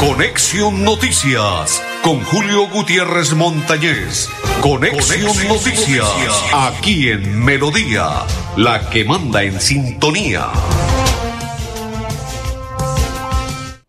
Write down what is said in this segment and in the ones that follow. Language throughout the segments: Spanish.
Conexión Noticias con Julio Gutiérrez Montañez. Conexión, Noticias, aquí en Melodía, la que manda en sintonía.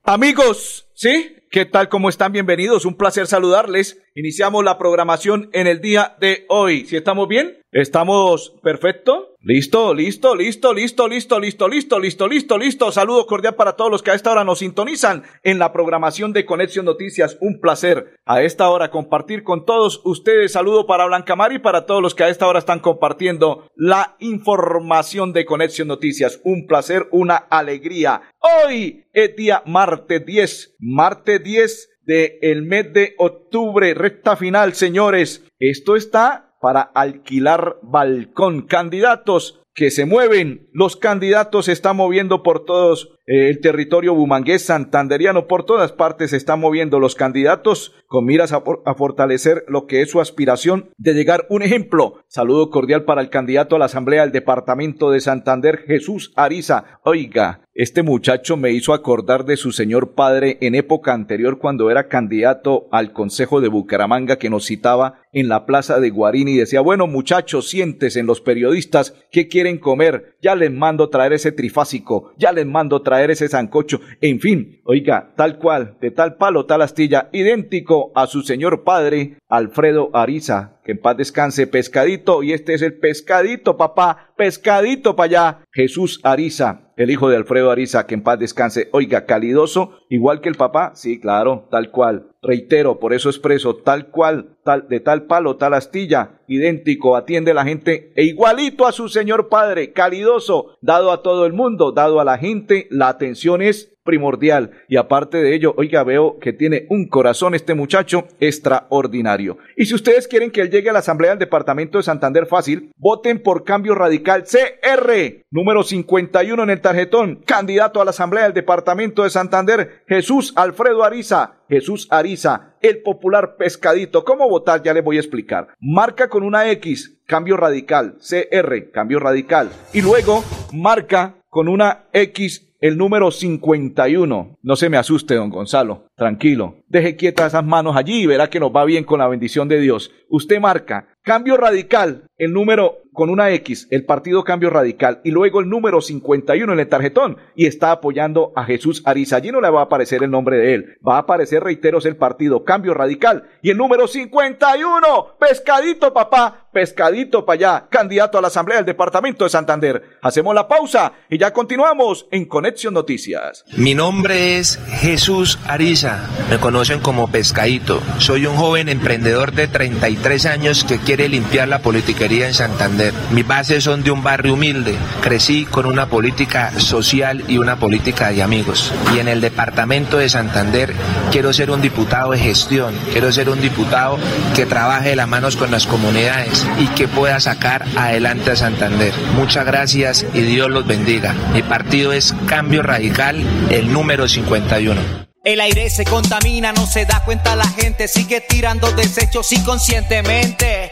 Amigos, ¿sí? ¿Qué tal? ¿Cómo están? Bienvenidos. Un placer saludarles. Iniciamos la programación en el día de hoy. ¿Si estamos bien? ¿Estamos perfecto? Listo, listo, listo, listo, listo, listo, listo, listo, listo, listo. Saludo cordial para todos los que a esta hora nos sintonizan en la programación de Conexión Noticias. Un placer a esta hora compartir con todos ustedes. Saludo para Blanca Mari y para todos los que a esta hora están compartiendo la información de Conexión Noticias. Un placer, una alegría. Hoy es día martes 10, martes 10 del mes de octubre, recta final, señores. Esto está para alquilar balcón. Candidatos que se mueven. Los candidatos se están moviendo por todos eh, el territorio bumangués, santanderiano, por todas partes se están moviendo los candidatos con miras a, a, fortalecer lo que es su aspiración de llegar. Un ejemplo, saludo cordial para el candidato a la Asamblea del Departamento de Santander, Jesús Ariza. Oiga, este muchacho me hizo acordar de su señor padre en época anterior cuando era candidato al Consejo de Bucaramanga que nos citaba en la plaza de Guarín y decía, bueno muchachos, sientes en los periodistas, ¿qué quieren comer? Ya les mando traer ese trifásico, ya les mando traer ese sancocho, en fin, oiga, tal cual, de tal palo, tal astilla, idéntico a su señor padre, Alfredo Ariza, que en paz descanse, pescadito, y este es el pescadito, papá, pescadito para allá, Jesús Ariza, el hijo de Alfredo Ariza, que en paz descanse. Oiga, calidoso, igual que el papá, sí, claro, tal cual. Reitero, por eso expreso, tal cual, tal, de tal palo, tal astilla, idéntico, atiende la gente e igualito a su señor padre, calidoso, dado a todo el mundo, dado a la gente, la atención es primordial. Y aparte de ello, oiga, veo que tiene un corazón este muchacho extraordinario. Y si ustedes quieren que él llegue a la Asamblea del Departamento de Santander fácil, voten por Cambio Radical CR, número 51 en el tarjetón, candidato a la Asamblea del Departamento de Santander, Jesús Alfredo Ariza. Jesús Ariza, el popular pescadito. ¿Cómo votar? Ya les voy a explicar. Marca con una X, cambio radical, CR, cambio radical. Y luego marca con una X el número 51. No se me asuste, don Gonzalo. Tranquilo. Deje quietas esas manos allí y verá que nos va bien con la bendición de Dios. Usted marca Cambio Radical, el número con una X, el partido Cambio Radical, y luego el número 51 en el tarjetón, y está apoyando a Jesús Ariza. Allí no le va a aparecer el nombre de él, va a aparecer, reiteros, el partido Cambio Radical, y el número 51, pescadito papá, pescadito para allá, candidato a la Asamblea del Departamento de Santander. Hacemos la pausa y ya continuamos en Conexión Noticias. Mi nombre es Jesús Ariza, me conocen como Pescadito. Soy un joven emprendedor de 33 años que quiere limpiar la politiquería en Santander. Mis bases son de un barrio humilde. Crecí con una política social y una política de amigos. Y en el departamento de Santander quiero ser un diputado de gestión, quiero ser un diputado que trabaje de las manos con las comunidades y que pueda sacar adelante a Santander. Muchas gracias y Dios los bendiga. Mi partido es Cambio Radical, el número 51. El aire se contamina, no se da cuenta la gente, sigue tirando desechos inconscientemente.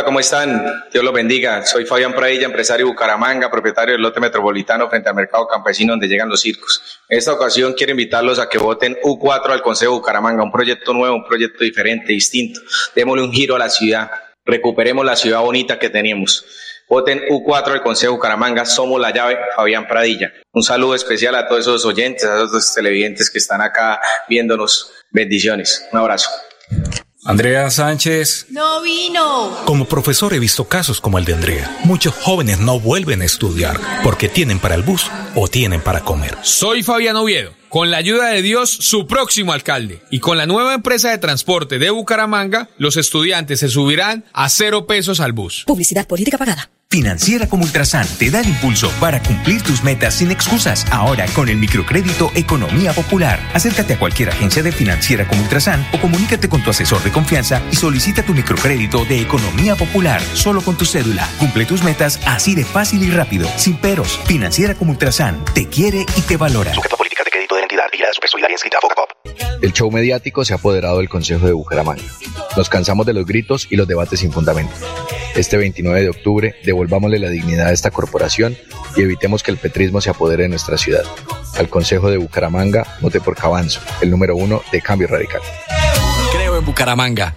Hola, ¿cómo están? Dios los bendiga. Soy Fabián Pradilla, empresario de Bucaramanga, propietario del lote metropolitano frente al mercado campesino donde llegan los circos. En esta ocasión quiero invitarlos a que voten U4 al Consejo de Bucaramanga, un proyecto nuevo, un proyecto diferente, distinto. Démosle un giro a la ciudad, recuperemos la ciudad bonita que teníamos. Voten U4 al Consejo Bucaramanga. Somos la llave, Fabián Pradilla. Un saludo especial a todos esos oyentes, a esos televidentes que están acá viéndonos. Bendiciones. Un abrazo. Andrea Sánchez. No vino. Como profesor he visto casos como el de Andrea. Muchos jóvenes no vuelven a estudiar porque tienen para el bus o tienen para comer. Soy Fabián Oviedo. Con la ayuda de Dios, su próximo alcalde. Y con la nueva empresa de transporte de Bucaramanga, los estudiantes se subirán a cero pesos al bus. Publicidad política pagada. Financiera como Ultrasan te da el impulso para cumplir tus metas sin excusas. Ahora con el microcrédito Economía Popular. Acércate a cualquier agencia de Financiera como Ultrasan o comunícate con tu asesor de confianza y solicita tu microcrédito de Economía Popular solo con tu cédula. Cumple tus metas así de fácil y rápido, sin peros. Financiera como Ultrasan te quiere y te valora. El show mediático se ha apoderado del Consejo de Bucaramanga. Nos cansamos de los gritos y los debates sin fundamento. Este 29 de octubre devolvámosle la dignidad a esta corporación y evitemos que el petrismo se apodere de nuestra ciudad. Al Consejo de Bucaramanga, vote por Cabanzo, el número uno de Cambio Radical. Creo en Bucaramanga.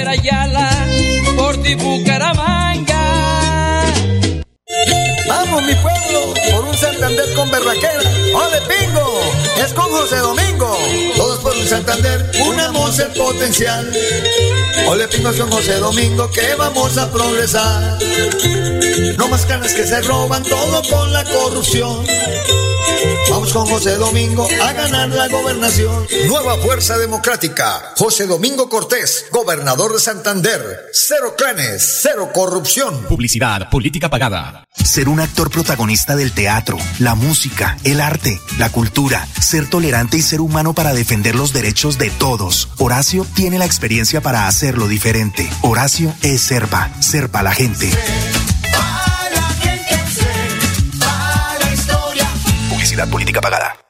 Javier Ayala, por ti Bucaramanga. Santander con berraquera. ¡Ole, pingo! Es con José Domingo. Todos por un Santander, unamos el potencial. Ole, pingo, es con José Domingo, que vamos a progresar. No más canas que se roban, todo con la corrupción. Vamos con José Domingo a ganar la gobernación. Nueva Fuerza Democrática. José Domingo Cortés, gobernador de Santander. Cero clanes, cero corrupción. Publicidad, política pagada. Ser un actor protagonista del teatro, la música, el arte, la cultura, ser tolerante y ser humano para defender los derechos de todos. Horacio tiene la experiencia para hacerlo diferente. Horacio es Serpa, Serpa la gente. Publicidad política pagada.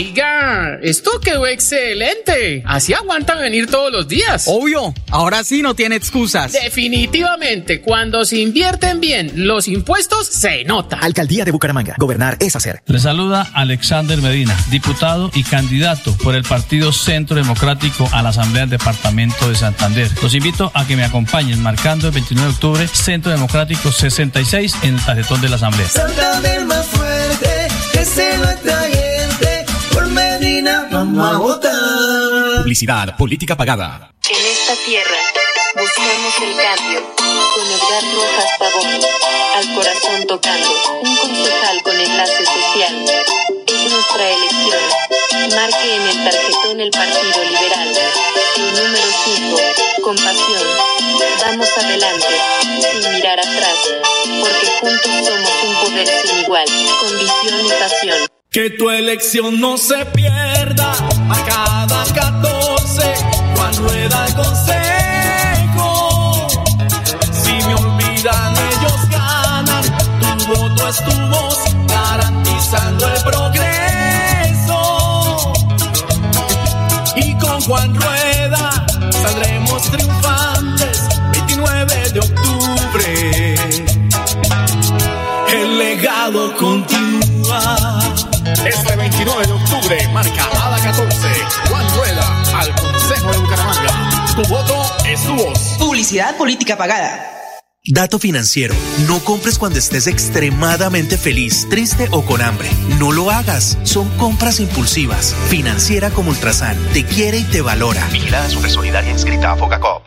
Oiga, esto quedó excelente. Así aguantan venir todos los días. Obvio, ahora sí no tiene excusas. Definitivamente, cuando se invierten bien los impuestos, se nota. Alcaldía de Bucaramanga. Gobernar es hacer. Le saluda Alexander Medina, diputado y candidato por el Partido Centro Democrático a la Asamblea del Departamento de Santander. Los invito a que me acompañen marcando el 29 de octubre Centro Democrático 66 en el tarjetón de la Asamblea. Santander más fuerte, que se lo atrayente, vamos a votar. Publicidad, política pagada. En esta tierra buscamos el cambio con Edgar Rojas Pavón, al corazón tocando, un concejal con enlace social. Es nuestra elección. Marque en el tarjetón el Partido Liberal. El número 5, compasión. Vamos adelante, sin mirar atrás, porque juntos somos un poder sin igual, con visión y pasión. Que tu elección no se pierda a cada 14 Juan Rueda el consejo. Si me olvidan, ellos ganan. Tu voto es tu voz, garantizando el progreso. Y con Juan Rueda saldremos triunfantes 29 de octubre. El legado continúa. Este 29 de octubre marca a la 14. Juan Rueda al Consejo de Bucaramanga. Tu voto es tu voz. Publicidad política pagada. Dato financiero. No compres cuando estés extremadamente feliz, triste o con hambre. No lo hagas. Son compras impulsivas. Financiera como Ultrasan. Te quiere y te valora. Vigilada Supersolidaria inscrita a Fogacop.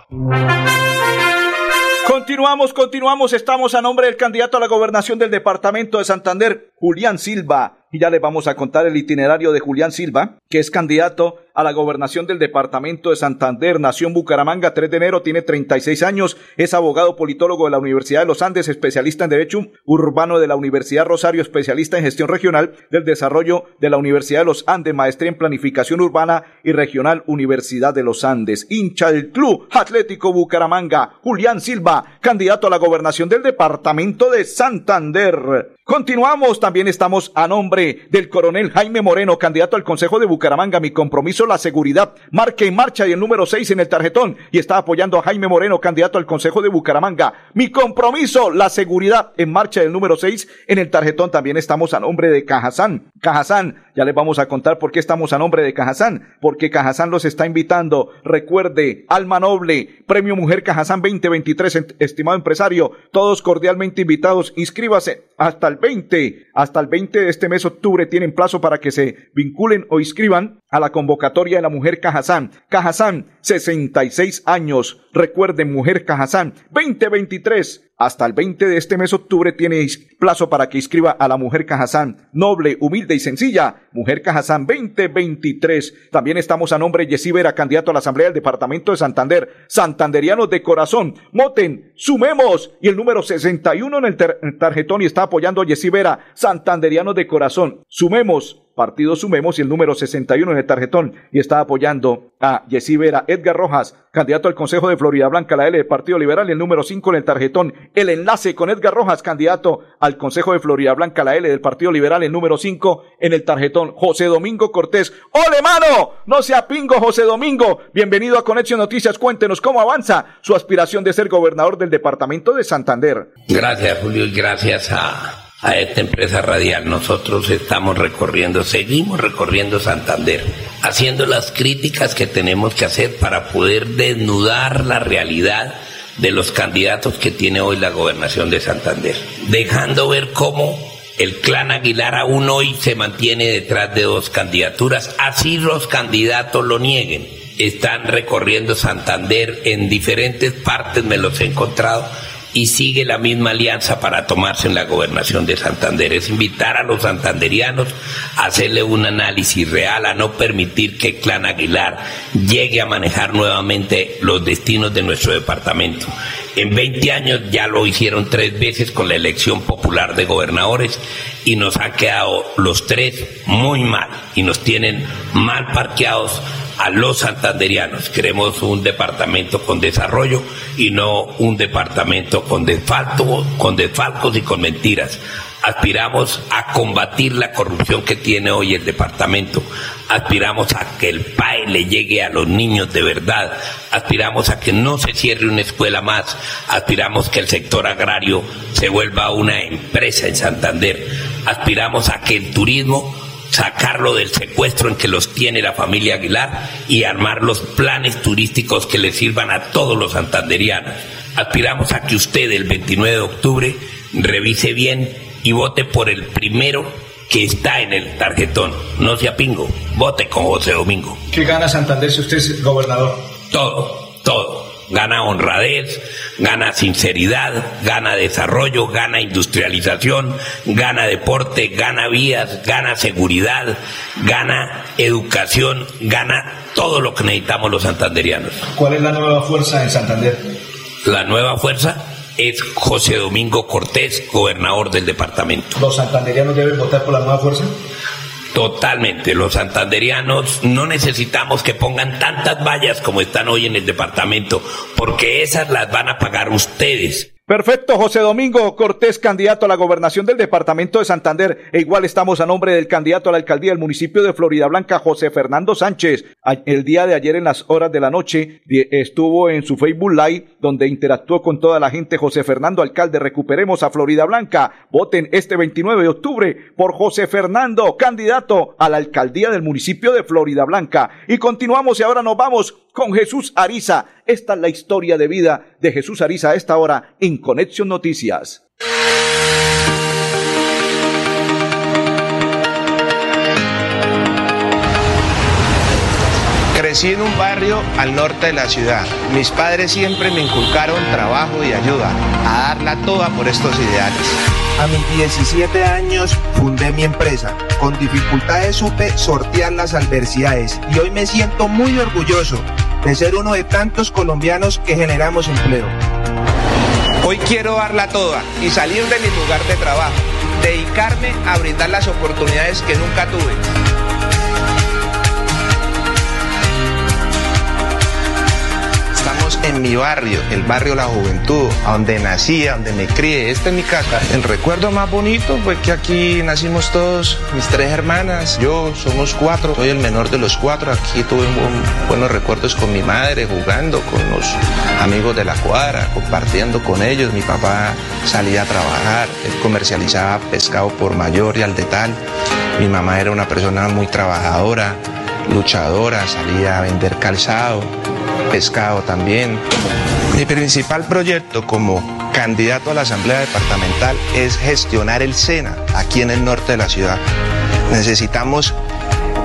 Continuamos, continuamos. Estamos a nombre del candidato a la gobernación del departamento de Santander, Julián Silva. Y ya les vamos a contar el itinerario de Julián Silva, que es candidato a la gobernación del departamento de Santander. Nació en Bucaramanga 3 de enero, tiene 36 años, es abogado politólogo de la Universidad de los Andes, especialista en Derecho Urbano de la Universidad Rosario, especialista en gestión regional del desarrollo de la Universidad de los Andes, maestría en planificación urbana y regional Universidad de los Andes. Hincha del Club Atlético Bucaramanga, Julián Silva, candidato a la gobernación del departamento de Santander. Continuamos, también estamos a nombre del coronel Jaime Moreno, candidato al Consejo de Bucaramanga. Mi compromiso, la seguridad. Marque en marcha y el número 6 en el tarjetón. Y está apoyando a Jaime Moreno, candidato al Consejo de Bucaramanga. Mi compromiso, la seguridad en marcha y el número 6 en el tarjetón. También estamos a nombre de Cajazán. Cajazán, ya les vamos a contar por qué estamos a nombre de Cajazán. Porque Cajazán los está invitando. Recuerde, Alma Noble, Premio Mujer Cajazán 2023, estimado empresario. Todos cordialmente invitados. Inscríbase hasta el 20, hasta el 20 de este mes octubre tienen plazo para que se vinculen o inscriban a la convocatoria de la Mujer Cajazán. Cajazán, 66 años. Recuerden, Mujer Cajazán, 2023. Hasta el 20 de este mes octubre tiene plazo para que inscriba a la Mujer Cajazán. Noble, humilde y sencilla. Mujer Cajazán 2023. También estamos a nombre de Vera, candidato a la Asamblea del Departamento de Santander. Santanderianos de corazón. Moten, sumemos. Y el número 61 en el, el tarjetón y está apoyando a Yesí Vera. Santanderianos de corazón. Sumemos Partido Sumemos y el número 61 en el tarjetón y está apoyando a Yesí Vera, Edgar Rojas, candidato al Consejo de Florida Blanca, la L del Partido Liberal y el número 5 en el tarjetón. El enlace con Edgar Rojas, candidato al Consejo de Florida Blanca, la L del Partido Liberal, el número 5 en el tarjetón. José Domingo Cortés. ¡Ole, mano! No sea pingo, José Domingo. Bienvenido a Conexión Noticias. Cuéntenos cómo avanza su aspiración de ser gobernador del departamento de Santander. Gracias, Julio, y gracias a a esta empresa radial. Nosotros estamos recorriendo, seguimos recorriendo Santander, haciendo las críticas que tenemos que hacer para poder desnudar la realidad de los candidatos que tiene hoy la gobernación de Santander, dejando ver cómo el clan Aguilar aún hoy se mantiene detrás de dos candidaturas, así los candidatos lo nieguen. Están recorriendo Santander en diferentes partes, me los he encontrado, y sigue la misma alianza para tomarse en la gobernación de Santander. Es invitar a los santanderianos a hacerle un análisis real, a no permitir que el clan Aguilar llegue a manejar nuevamente los destinos de nuestro departamento. En 20 años ya lo hicieron tres veces con la elección popular de gobernadores y nos han quedado los tres muy mal y nos tienen mal parqueados a los santanderianos. Queremos un departamento con desarrollo y no un departamento con desfalco, con desfalcos y con mentiras. Aspiramos a combatir la corrupción que tiene hoy el departamento. Aspiramos a que el PAE le llegue a los niños de verdad. Aspiramos a que no se cierre una escuela más. Aspiramos que el sector agrario se vuelva una empresa en Santander. Aspiramos a que el turismo sacarlo del secuestro en que los tiene la familia Aguilar y armar los planes turísticos que le sirvan a todos los santanderianos. Aspiramos a que usted el 29 de octubre revise bien y vote por el primero que está en el tarjetón. No sea pingo, vote con José Domingo. ¿Qué gana Santander si usted es gobernador? Todo, todo gana honradez, gana sinceridad, gana desarrollo, gana industrialización, gana deporte, gana vías, gana seguridad, gana educación, gana todo lo que necesitamos los santanderianos. ¿Cuál es la nueva fuerza en Santander? La nueva fuerza es José Domingo Cortés, gobernador del departamento. ¿Los santanderianos deben votar por la nueva fuerza? Totalmente, los santanderianos no necesitamos que pongan tantas vallas como están hoy en el departamento, porque esas las van a pagar ustedes. Perfecto, José Domingo Cortés, candidato a la gobernación del departamento de Santander. E igual estamos a nombre del candidato a la alcaldía del municipio de Florida Blanca, José Fernando Sánchez. El día de ayer en las horas de la noche estuvo en su Facebook Live donde interactuó con toda la gente. José Fernando, alcalde, recuperemos a Florida Blanca. Voten este 29 de octubre por José Fernando, candidato a la alcaldía del municipio de Florida Blanca. Y continuamos y ahora nos vamos con Jesús Ariza. Esta es la historia de vida de Jesús Ariza a esta hora en Conexión Noticias. Crecí en un barrio al norte de la ciudad. Mis padres siempre me inculcaron trabajo y ayuda, a darla toda por estos ideales. A mis 17 años fundé mi empresa. Con dificultades supe sortear las adversidades y hoy me siento muy orgulloso de ser uno de tantos colombianos que generamos empleo. Hoy quiero darla toda y salir de mi lugar de trabajo, dedicarme a brindar las oportunidades que nunca tuve. En mi barrio, el barrio La Juventud, donde nací, donde me crié. Esta es mi casa. El recuerdo más bonito fue que aquí nacimos todos, mis tres hermanas, yo, somos cuatro, soy el menor de los cuatro. Aquí tuve buen- buenos recuerdos con mi madre, jugando con los amigos de la cuadra, compartiendo con ellos. Mi papá salía a trabajar, él comercializaba pescado por mayor y al detal. Mi mamá era una persona muy trabajadora, luchadora, salía a vender calzado, pescado también. Mi principal proyecto como candidato a la Asamblea Departamental es gestionar el SENA aquí en el norte de la ciudad. Necesitamos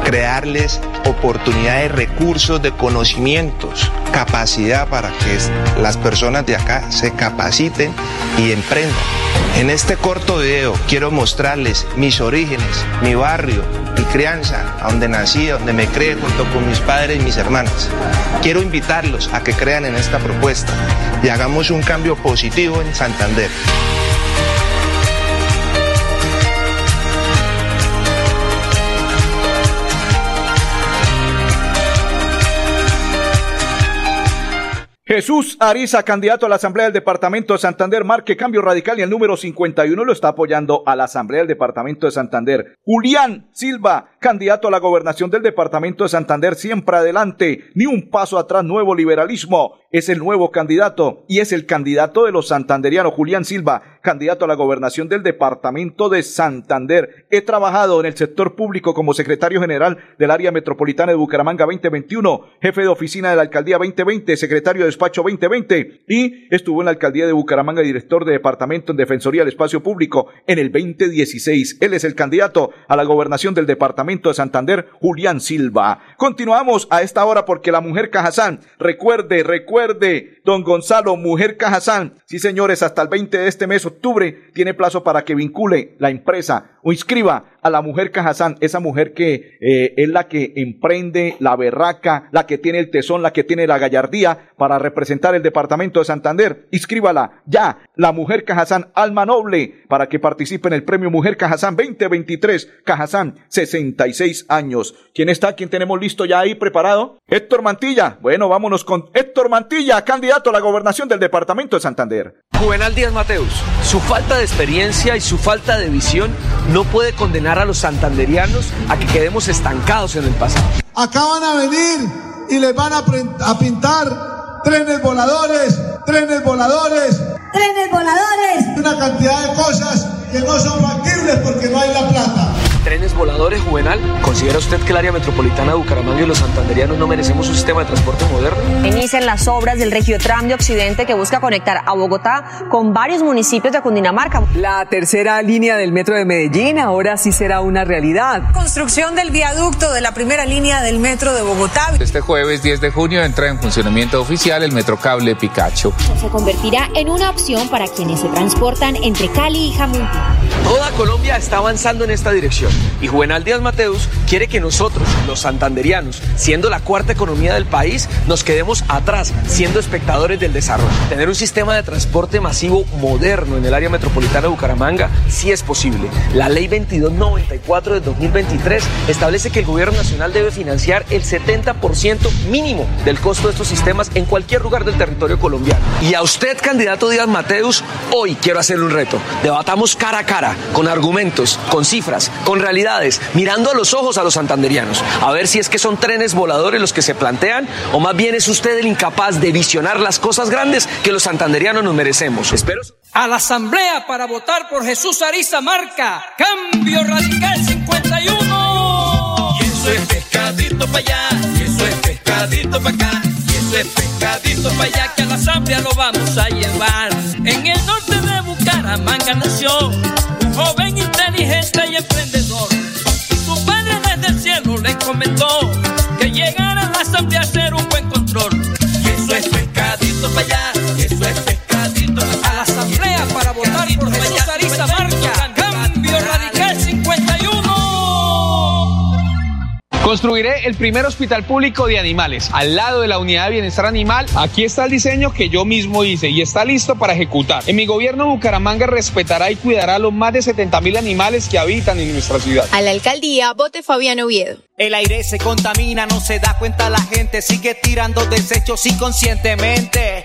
crearles oportunidades, recursos de conocimientos, capacidad para que las personas de acá se capaciten y emprendan. En este corto video quiero mostrarles mis orígenes, mi barrio, mi crianza, a donde nací, a donde me crié junto con mis padres y mis hermanas. Quiero invitarlos a que crean en esta propuesta y hagamos un cambio positivo en Santander. Jesús Ariza, candidato a la Asamblea del Departamento de Santander, marque cambio radical y el número 51 lo está apoyando a la Asamblea del Departamento de Santander. Julián Silva, candidato a la gobernación del Departamento de Santander, siempre adelante, ni un paso atrás, nuevo liberalismo. Es el nuevo candidato y es el candidato de los santanderianos, Julián Silva, candidato a la gobernación del Departamento de Santander. He trabajado en el sector público como secretario general del área metropolitana de Bucaramanga 2021, jefe de oficina de la alcaldía 2020, secretario de despacho 2020 y estuvo en la alcaldía de Bucaramanga director de departamento en Defensoría del Espacio Público en el 2016. Él es el candidato a la gobernación del departamento de Santander, Julián Silva. Continuamos a esta hora porque la mujer Cajazán, recuerde, recuerde, don Gonzalo, mujer Cajazán, sí señores, hasta el 20 de este mes, octubre, tiene plazo para que vincule la empresa o inscriba a la mujer Cajazán, esa mujer que eh, es la que emprende la berraca, la que tiene el tesón, la que tiene la gallardía para representar el departamento de Santander. Inscríbala ya, la mujer Cajazán, alma noble, para que participe en el premio Mujer Cajazán 2023. Cajazán, 66 años. ¿Quién está? ¿Quién tenemos listo ya ahí preparado? Héctor Mantilla. Bueno, vámonos con Héctor Mantilla, candidato a la gobernación del departamento de Santander. Juvenal Díaz Mateus, su falta de experiencia y su falta de visión no puede condenar a los santanderianos a que quedemos estancados en el pasado. Acá van a venir y les van a, a pintar trenes voladores, trenes voladores, trenes voladores, una cantidad de cosas que no son factibles porque no hay la plata. Trenes voladores, Juvenal. ¿Considera usted que el área metropolitana de Bucaramanga y los santanderianos no merecemos un sistema de transporte moderno? Inician las obras del Regiotram de Occidente que busca conectar a Bogotá con varios municipios de Cundinamarca. La tercera línea del metro de Medellín ahora sí será una realidad. Construcción del viaducto de la primera línea del metro de Bogotá. Este jueves 10 de junio entra en funcionamiento oficial el Metrocable Picacho. Se convertirá en una opción para quienes se transportan entre Cali y Jamundí. Toda Colombia está avanzando en esta dirección y Juvenal Díaz Mateus quiere que nosotros, los santanderianos, siendo la cuarta economía del país, nos quedemos atrás, siendo espectadores del desarrollo. Tener un sistema de transporte masivo moderno en el área metropolitana de Bucaramanga sí es posible. La ley 2294 de 2023 establece que el gobierno nacional debe financiar el 70% mínimo del costo de estos sistemas en cualquier lugar del territorio colombiano. Y a usted, candidato Díaz Mateus, hoy quiero hacerle un reto. Debatamos cara a cara, con argumentos, con cifras, con realidades, mirando a los ojos a los santanderianos, a ver si es que son trenes voladores los que se plantean o más bien es usted el incapaz de visionar las cosas grandes que los santanderianos nos merecemos. Espero. A la asamblea para votar por Jesús Ariza Marca. Cambio Radical 51. Y eso es pescadito para allá, y eso es pescadito para acá. es pescadito para allá que a la asamblea lo vamos a llevar. En el norte de Bucaramanga nació un joven inteligente y emprendedor. Comentó Construiré el primer hospital público de animales al lado de la unidad de bienestar animal. Aquí está el diseño que yo mismo hice y está listo para ejecutar. En mi gobierno Bucaramanga respetará y cuidará a los más de 70 mil animales que habitan en nuestra ciudad. A la alcaldía, vote Fabián Oviedo. El aire se contamina, no se da cuenta la gente, sigue tirando desechos inconscientemente.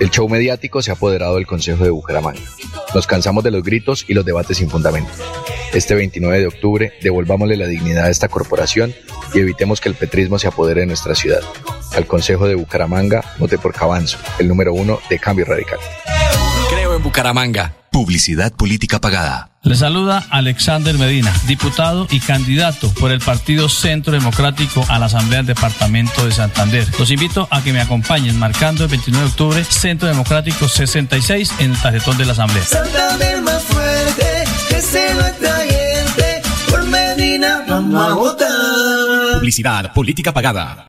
El show mediático se ha apoderado del Consejo de Bucaramanga. Nos cansamos de los gritos y los debates sin fundamento. Este 29 de octubre, devolvámosle la dignidad a esta corporación y evitemos que el petrismo se apodere de nuestra ciudad. Al Consejo de Bucaramanga, vote por Cabanzo, el número uno de Cambio Radical. En Bucaramanga. Publicidad política pagada. Le saluda Alexander Medina, diputado y candidato por el Partido Centro Democrático a la Asamblea del Departamento de Santander. Los invito a que me acompañen marcando el 29 de octubre Centro Democrático 66 en el tarjetón de la Asamblea. Santander más fuerte, que se. Por Medina vamos a votar. Publicidad, política pagada.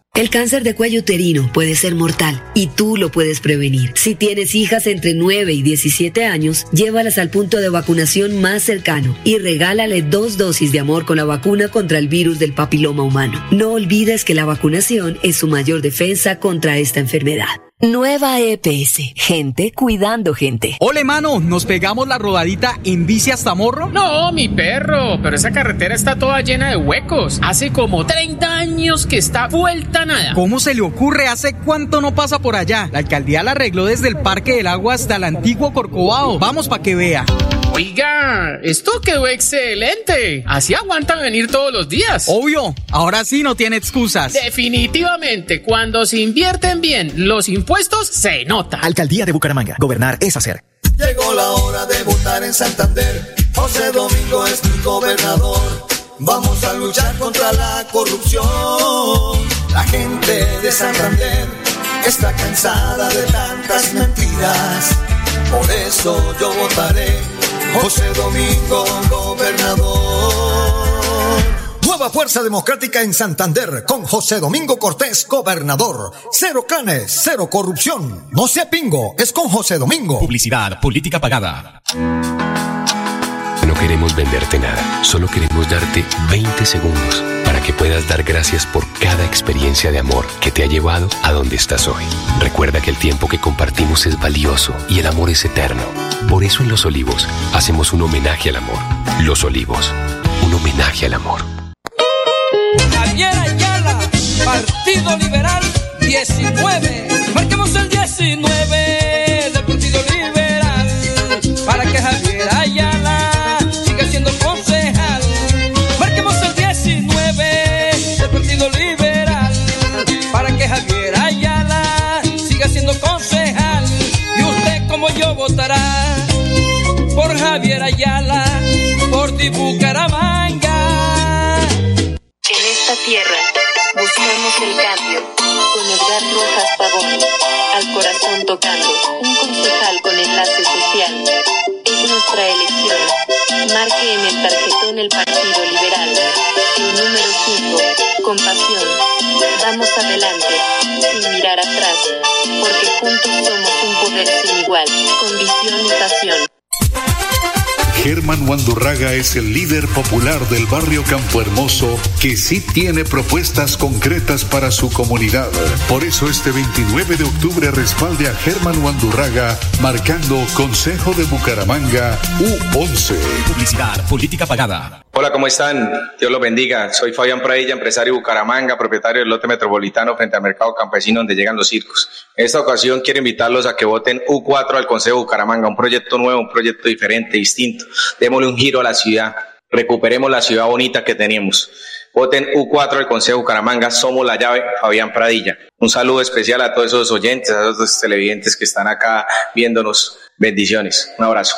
El cáncer de cuello uterino puede ser mortal y tú lo puedes prevenir. Si tienes hijas entre 9 y 17 años, llévalas al punto de vacunación más cercano y regálale dos dosis de amor con la vacuna contra el virus del papiloma humano. No olvides que la vacunación es su mayor defensa contra esta enfermedad. Nueva EPS. Gente cuidando gente. Ole, mano, ¿nos pegamos la rodadita en bici hasta Morro? No, mi perro, pero esa carretera está toda llena de huecos. Hace como 30 años que está vuelta nada. ¿Cómo se le ocurre? ¿Hace cuánto no pasa por allá? La alcaldía la arregló desde el Parque del Agua hasta el antiguo Corcovado. Vamos para que vea. Oiga, esto quedó excelente. Así aguantan venir todos los días. Obvio, ahora sí no tiene excusas. Definitivamente, cuando se invierten bien los impuestos, se nota. Alcaldía de Bucaramanga. Gobernar es hacer. Llegó la hora de votar en Santander. José Domingo es mi gobernador. Vamos a luchar contra la corrupción. La gente de Santander está cansada de tantas mentiras. Por eso yo votaré José Domingo gobernador. Nueva Fuerza Democrática en Santander con José Domingo Cortés, gobernador. Cero clanes, cero corrupción. No sea pingo, es con José Domingo. Publicidad, política pagada. Queremos venderte nada, solo queremos darte 20 segundos para que puedas dar gracias por cada experiencia de amor que te ha llevado a donde estás hoy. Recuerda que el tiempo que compartimos es valioso y el amor es eterno. Por eso en Los Olivos hacemos un homenaje al amor. Los Olivos, un homenaje al amor. Javier Ayala, Partido Liberal 19. Marquemos el 19 Por ti Bucaramanga. En esta tierra buscamos el cambio. Con Edgar Rojas Pavón. Al corazón tocando. Un concejal con enlace social. Es nuestra elección. Marque en el tarjetón el Partido Liberal. El número 5. Compasión. Vamos adelante. Sin mirar atrás. Porque juntos somos un poder sin igual. Con visión y pasión. Germán Wandurraga es el líder popular del barrio Campo Hermoso que sí tiene propuestas concretas para su comunidad. Por eso este 29 de octubre respalde a Germán Wandurraga marcando Consejo de Bucaramanga U11. Publicidad, política pagada. Hola, ¿cómo están? Dios los bendiga. Soy Fabián Pradilla, empresario de Bucaramanga, propietario del lote metropolitano frente al mercado campesino donde llegan los circos. En esta ocasión quiero invitarlos a que voten U4 al Consejo Bucaramanga, un proyecto nuevo, un proyecto diferente, distinto. Démosle un giro a la ciudad, recuperemos la ciudad bonita que tenemos. Voten U4 al Consejo Bucaramanga, somos la llave, Fabián Pradilla. Un saludo especial a todos esos oyentes, a esos televidentes que están acá viéndonos. Bendiciones. Un abrazo.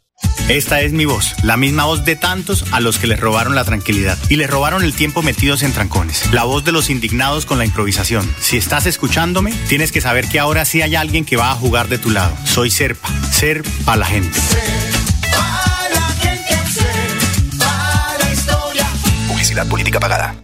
Esta es mi voz, la misma voz de tantos a los que les robaron la tranquilidad y les robaron el tiempo metidos en trancones. La voz de los indignados con la improvisación. Si estás escuchándome, tienes que saber que ahora sí hay alguien que va a jugar de tu lado. Soy Serpa, Ser para la gente. Publicidad, política pagada.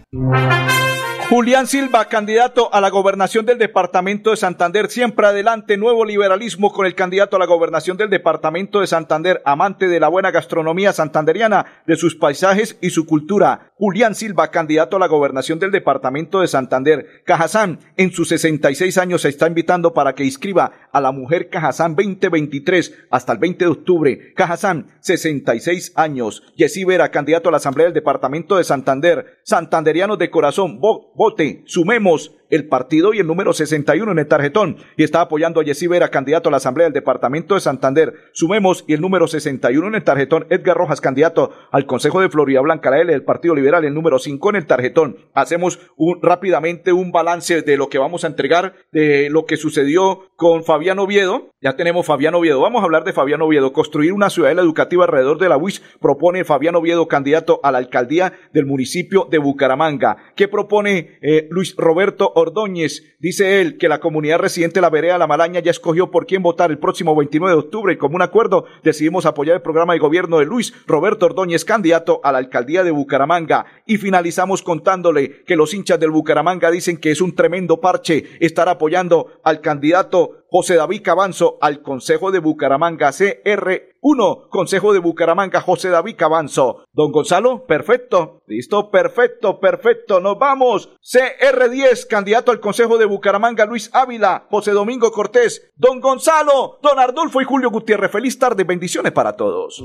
Julián Silva, candidato a la gobernación del departamento de Santander. Siempre adelante, nuevo liberalismo con el candidato a la gobernación del departamento de Santander, amante de la buena gastronomía santanderiana, de sus paisajes y su cultura. Julián Silva, candidato a la gobernación del departamento de Santander. Cajazán, en sus 66 años, se está invitando para que inscriba a la mujer Cajazán 2023 hasta el 20 de octubre. Cajazán, 66 años. Yesí Vera, candidato a la Asamblea del Departamento de Santander. Santanderianos de corazón, vote, sumemos el partido y el número 61 en el tarjetón. Y está apoyando a Yesí Vera, candidato a la Asamblea del Departamento de Santander. Sumemos y el número 61 en el tarjetón. Edgar Rojas, candidato al Consejo de Florida Blanca, la L del Partido Liberal, el número 5 en el tarjetón. Hacemos un, rápidamente un balance de lo que vamos a entregar, de lo que sucedió con Fabián Oviedo. Ya tenemos Fabián Oviedo. Vamos a hablar de Fabián Oviedo. Construir una ciudadela educativa alrededor de la UIS propone Fabián Oviedo, candidato a la alcaldía del municipio de Bucaramanga. ¿Qué propone eh, Luis Roberto Ordóñez? Dice él que la comunidad residente de la vereda La Malaña ya escogió por quién votar el próximo 29 de octubre y como un acuerdo decidimos apoyar el programa de gobierno de Luis Roberto Ordóñez, candidato a la alcaldía de Bucaramanga. Y finalizamos contándole que los hinchas del Bucaramanga dicen que es un tremendo parche estar apoyando al candidato José David Cabanzo al Consejo de Bucaramanga CR1, Consejo de Bucaramanga José David Cabanzo. Don Gonzalo, perfecto, listo, perfecto, perfecto, nos vamos. CR10, candidato al Consejo de Bucaramanga Luis Ávila, José Domingo Cortés, Don Gonzalo, Don Ardolfo y Julio Gutiérrez. Feliz tarde, bendiciones para todos.